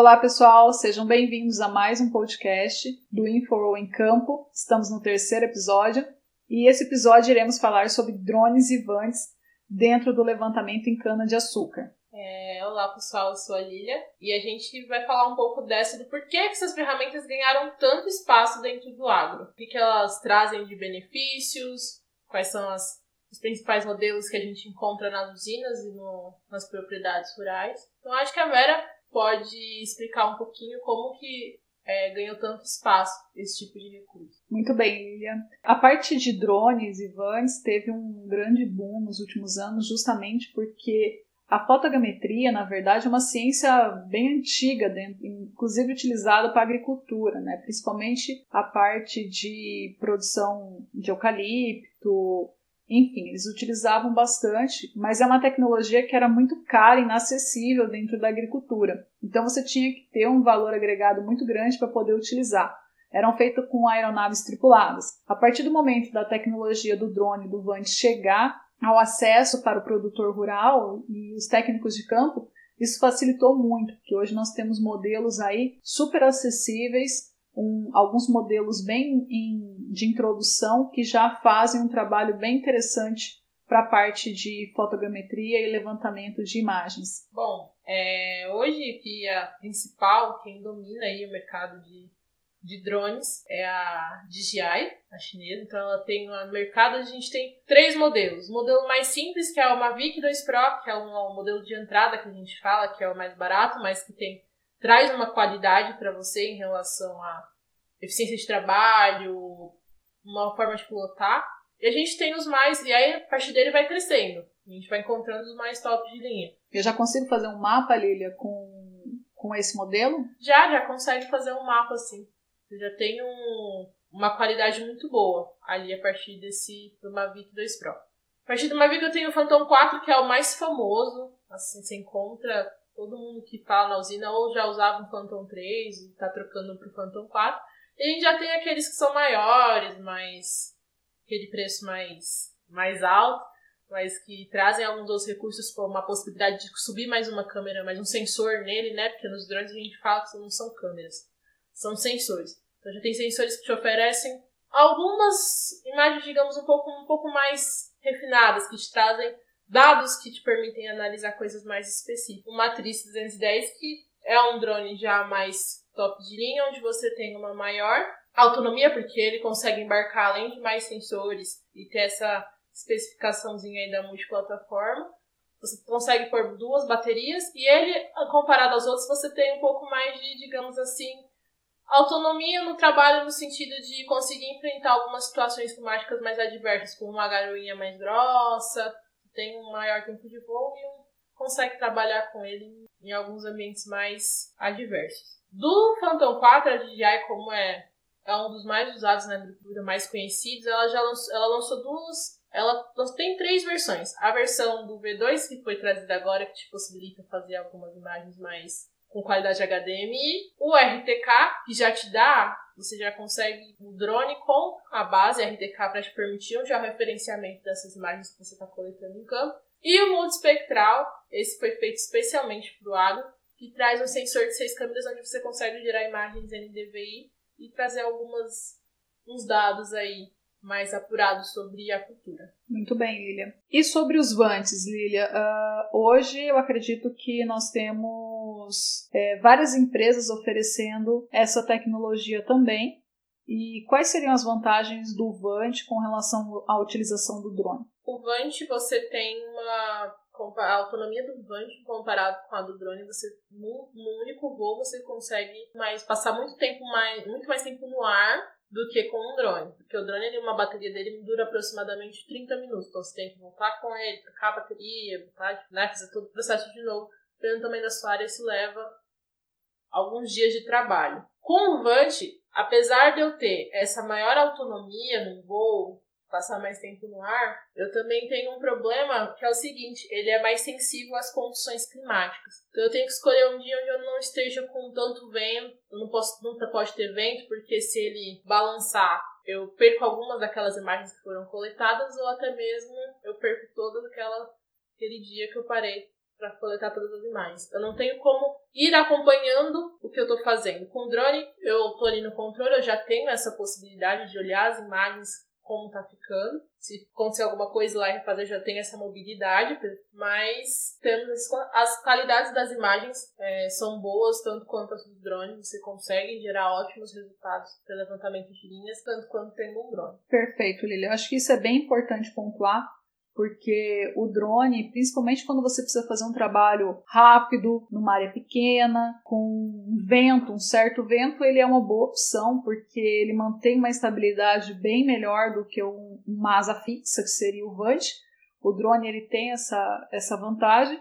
Olá, pessoal, sejam bem-vindos a mais um podcast do Info em Campo. Estamos no terceiro episódio e esse episódio iremos falar sobre drones e vans dentro do levantamento em cana-de-açúcar. É, olá, pessoal, eu sou a Lilia e a gente vai falar um pouco dessa do porquê que essas ferramentas ganharam tanto espaço dentro do agro. O que, que elas trazem de benefícios, quais são as os principais modelos que a gente encontra nas usinas e no, nas propriedades rurais. Então acho que a Vera pode explicar um pouquinho como que é, ganhou tanto espaço esse tipo de recurso. Muito bem, Lilian. A parte de drones e vans teve um grande boom nos últimos anos, justamente porque a fotogrametria, na verdade, é uma ciência bem antiga, inclusive utilizada para a agricultura, né? principalmente a parte de produção de eucalipto, enfim, eles utilizavam bastante, mas é uma tecnologia que era muito cara e inacessível dentro da agricultura. Então você tinha que ter um valor agregado muito grande para poder utilizar. Eram feitas com aeronaves tripuladas. A partir do momento da tecnologia do drone do Vant chegar ao acesso para o produtor rural e os técnicos de campo, isso facilitou muito, porque hoje nós temos modelos aí super acessíveis um, alguns modelos bem em, de introdução que já fazem um trabalho bem interessante para a parte de fotogrametria e levantamento de imagens. Bom, é, hoje que a principal, quem domina aí o mercado de, de drones é a DJI, a chinesa. Então ela tem no mercado, a gente tem três modelos. O modelo mais simples, que é o Mavic 2 Pro, que é um, um modelo de entrada que a gente fala, que é o mais barato, mas que tem traz uma qualidade para você em relação a eficiência de trabalho, uma forma de pilotar. E a gente tem os mais, e aí a partir dele vai crescendo. A gente vai encontrando os mais top de linha. Eu já consigo fazer um mapa, Lilia, com, com esse modelo? Já, já consegue fazer um mapa assim. Você já tem um, uma qualidade muito boa ali a partir desse do Mavic 2 Pro. A partir do Mavic eu tenho o Phantom 4, que é o mais famoso. Assim, você encontra todo mundo que fala na usina ou já usava um Phantom 3 e está trocando para o Phantom 4. E a gente já tem aqueles que são maiores, mais. aquele preço mais, mais alto, mas que trazem alguns outros recursos, como a possibilidade de subir mais uma câmera, mais um sensor nele, né? Porque nos drones a gente fala que não são câmeras, são sensores. Então já tem sensores que te oferecem algumas imagens, digamos, um pouco, um pouco mais refinadas, que te trazem dados que te permitem analisar coisas mais específicas. O Matriz 210, que é um drone já mais top de linha, onde você tem uma maior autonomia, porque ele consegue embarcar além de mais sensores e ter essa especificaçãozinha aí da multiplataforma. Você consegue pôr duas baterias e ele, comparado aos outros, você tem um pouco mais de, digamos assim, autonomia no trabalho no sentido de conseguir enfrentar algumas situações climáticas mais adversas, como uma garoinha mais grossa, tem um maior tempo de voo e consegue trabalhar com ele em alguns ambientes mais adversos. Do Phantom 4, a DJI, como é, é um dos mais usados na agricultura, mais conhecidos, ela já lançou, ela lançou duas. Ela tem três versões. A versão do V2, que foi trazida agora, que te possibilita fazer algumas imagens mais com qualidade HDMI. O RTK, que já te dá, você já consegue o drone com a base RTK para te permitir um referenciamento dessas imagens que você está coletando em campo. E o multispectral, esse foi feito especialmente para o agro, que traz um sensor de seis câmeras onde você consegue gerar imagens NDVI e trazer algumas uns dados aí mais apurados sobre a cultura. Muito bem, Lilia. E sobre os vantes, Lilia? Uh, hoje eu acredito que nós temos é, várias empresas oferecendo essa tecnologia também. E quais seriam as vantagens do Vant com relação à utilização do drone? O Vant você tem uma a autonomia do Vant comparado com a do drone, você no, único voo você consegue mais passar muito tempo mais muito mais tempo no ar do que com um drone, porque o drone ele, uma bateria dele dura aproximadamente 30 minutos, então você tem que voltar com ele, trocar a bateria, voltar, né, fazer todo o processo de novo. Dependendo também da sua área, isso leva alguns dias de trabalho. Com o Vant, apesar de eu ter essa maior autonomia no voo, passar mais tempo no ar, eu também tenho um problema que é o seguinte, ele é mais sensível às condições climáticas. Então eu tenho que escolher um dia onde eu não esteja com tanto vento, eu não posso, nunca pode ter vento, porque se ele balançar, eu perco algumas daquelas imagens que foram coletadas, ou até mesmo eu perco todo aquela, aquele dia que eu parei para coletar todas as imagens. Eu não tenho como ir acompanhando o que eu estou fazendo. Com o drone, eu estou ali no controle, eu já tenho essa possibilidade de olhar as imagens como tá ficando. Se acontecer alguma coisa lá e refazer, já tem essa mobilidade. Mas temos as qualidades das imagens é, são boas, tanto quanto as dos drones. Você consegue gerar ótimos resultados para levantamento de linhas, tanto quanto tendo um drone. Perfeito, Lili. Eu acho que isso é bem importante pontuar porque o drone, principalmente quando você precisa fazer um trabalho rápido, numa área pequena, com vento, um certo vento, ele é uma boa opção, porque ele mantém uma estabilidade bem melhor do que uma asa fixa, que seria o VANT. O drone ele tem essa, essa vantagem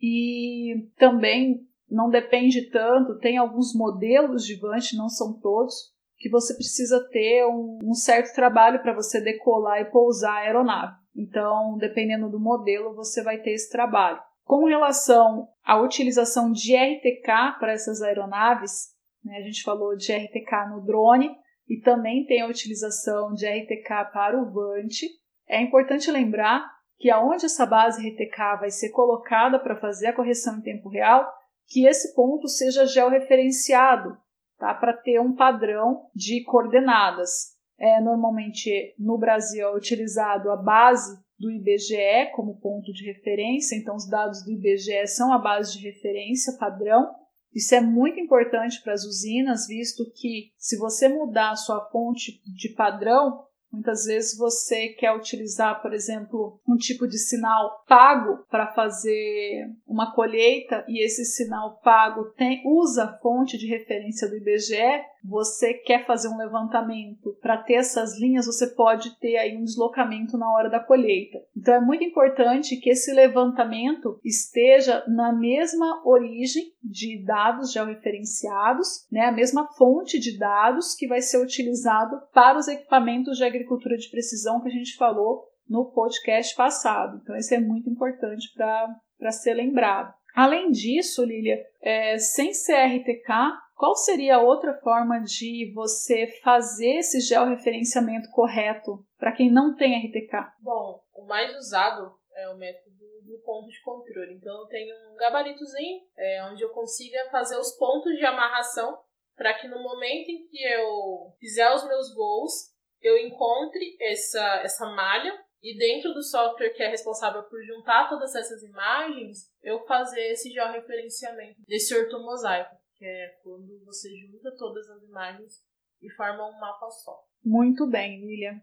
e também não depende tanto, tem alguns modelos de VANT, não são todos, que você precisa ter um, um certo trabalho para você decolar e pousar a aeronave. Então, dependendo do modelo, você vai ter esse trabalho. Com relação à utilização de RTK para essas aeronaves, né, a gente falou de RTK no drone e também tem a utilização de RTK para o VANT. É importante lembrar que aonde essa base RTK vai ser colocada para fazer a correção em tempo real, que esse ponto seja georreferenciado, tá? para ter um padrão de coordenadas. É, normalmente no Brasil é utilizado a base do IBGE como ponto de referência, então os dados do IBGE são a base de referência padrão. Isso é muito importante para as usinas, visto que se você mudar a sua fonte de padrão, Muitas vezes você quer utilizar, por exemplo, um tipo de sinal pago para fazer uma colheita e esse sinal pago tem, usa a fonte de referência do IBGE. Você quer fazer um levantamento para ter essas linhas, você pode ter aí um deslocamento na hora da colheita. Então é muito importante que esse levantamento esteja na mesma origem de dados georreferenciados, né, a mesma fonte de dados que vai ser utilizado para os equipamentos de agricultura agricultura de precisão que a gente falou no podcast passado. Então, isso é muito importante para ser lembrado. Além disso, Lilia, é, sem CRTK, qual seria a outra forma de você fazer esse georreferenciamento correto para quem não tem RTK? Bom, o mais usado é o método do ponto de controle. Então, eu tenho um gabaritozinho é, onde eu consiga fazer os pontos de amarração para que no momento em que eu fizer os meus voos, eu encontre essa, essa malha e dentro do software que é responsável por juntar todas essas imagens, eu fazer esse georreferenciamento desse ortomosaico, que é quando você junta todas as imagens e forma um mapa só. Muito bem, Lilian.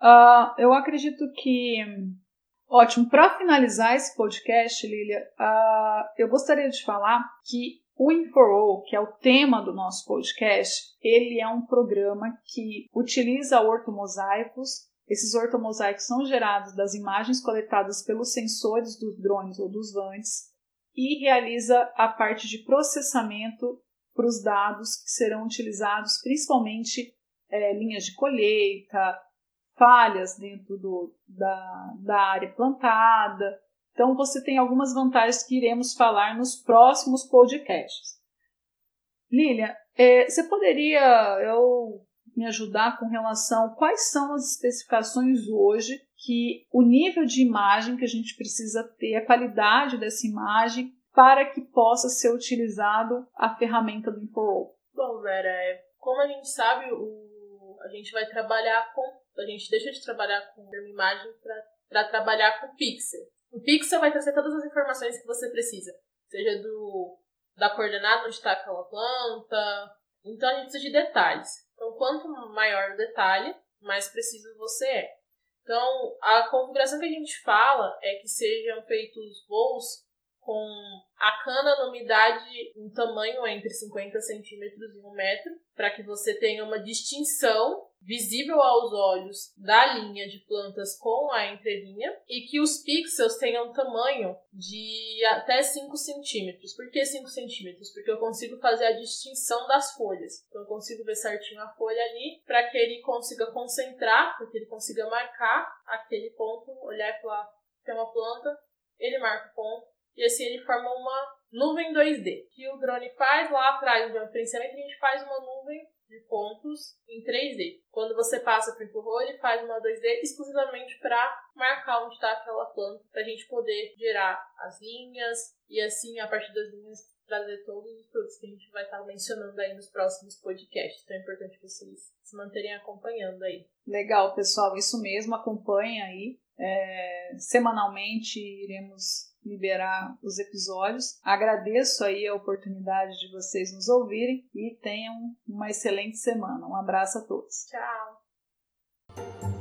Uh, eu acredito que. Ótimo. Para finalizar esse podcast, Lilia, uh, eu gostaria de falar que o InfoRoll, que é o tema do nosso podcast, ele é um programa que utiliza ortomosaicos. Esses ortomosaicos são gerados das imagens coletadas pelos sensores dos drones ou dos VANTs e realiza a parte de processamento para os dados que serão utilizados principalmente é, linhas de colheita, falhas dentro do, da, da área plantada, então, você tem algumas vantagens que iremos falar nos próximos podcasts. Lilia, é, você poderia eu, me ajudar com relação a quais são as especificações hoje que o nível de imagem que a gente precisa ter, a qualidade dessa imagem, para que possa ser utilizado a ferramenta do InfoRoll? Bom, Vera, é, como a gente sabe, o, a gente vai trabalhar com. A gente deixa de trabalhar com imagem para trabalhar com pixel. O pixel vai trazer todas as informações que você precisa, seja do da coordenada onde está aquela planta. Então a gente precisa de detalhes. Então, quanto maior o detalhe, mais preciso você é. Então, a configuração que a gente fala é que sejam feitos voos com a cana na umidade em tamanho entre 50 centímetros e 1 metro, para que você tenha uma distinção visível aos olhos da linha de plantas com a entrelinha e que os pixels tenham tamanho de até 5 centímetros. Por que 5 centímetros? Porque eu consigo fazer a distinção das folhas. Então eu consigo ver certinho a folha ali para que ele consiga concentrar, para que ele consiga marcar aquele ponto, olhar falar tem uma planta, ele marca o ponto e assim ele forma uma nuvem 2D. Que o drone faz lá atrás do georreferenciamento, a gente faz uma nuvem de pontos em 3D. Quando você passa para o Infurro, ele faz uma 2D exclusivamente para marcar onde está aquela planta, para a gente poder gerar as linhas e assim, a partir das linhas, trazer todos os produtos que a gente vai estar mencionando aí nos próximos podcasts. Então é importante vocês se manterem acompanhando aí. Legal, pessoal, isso mesmo, acompanha aí. É, semanalmente iremos liberar os episódios. Agradeço aí a oportunidade de vocês nos ouvirem e tenham uma excelente semana. Um abraço a todos. Tchau.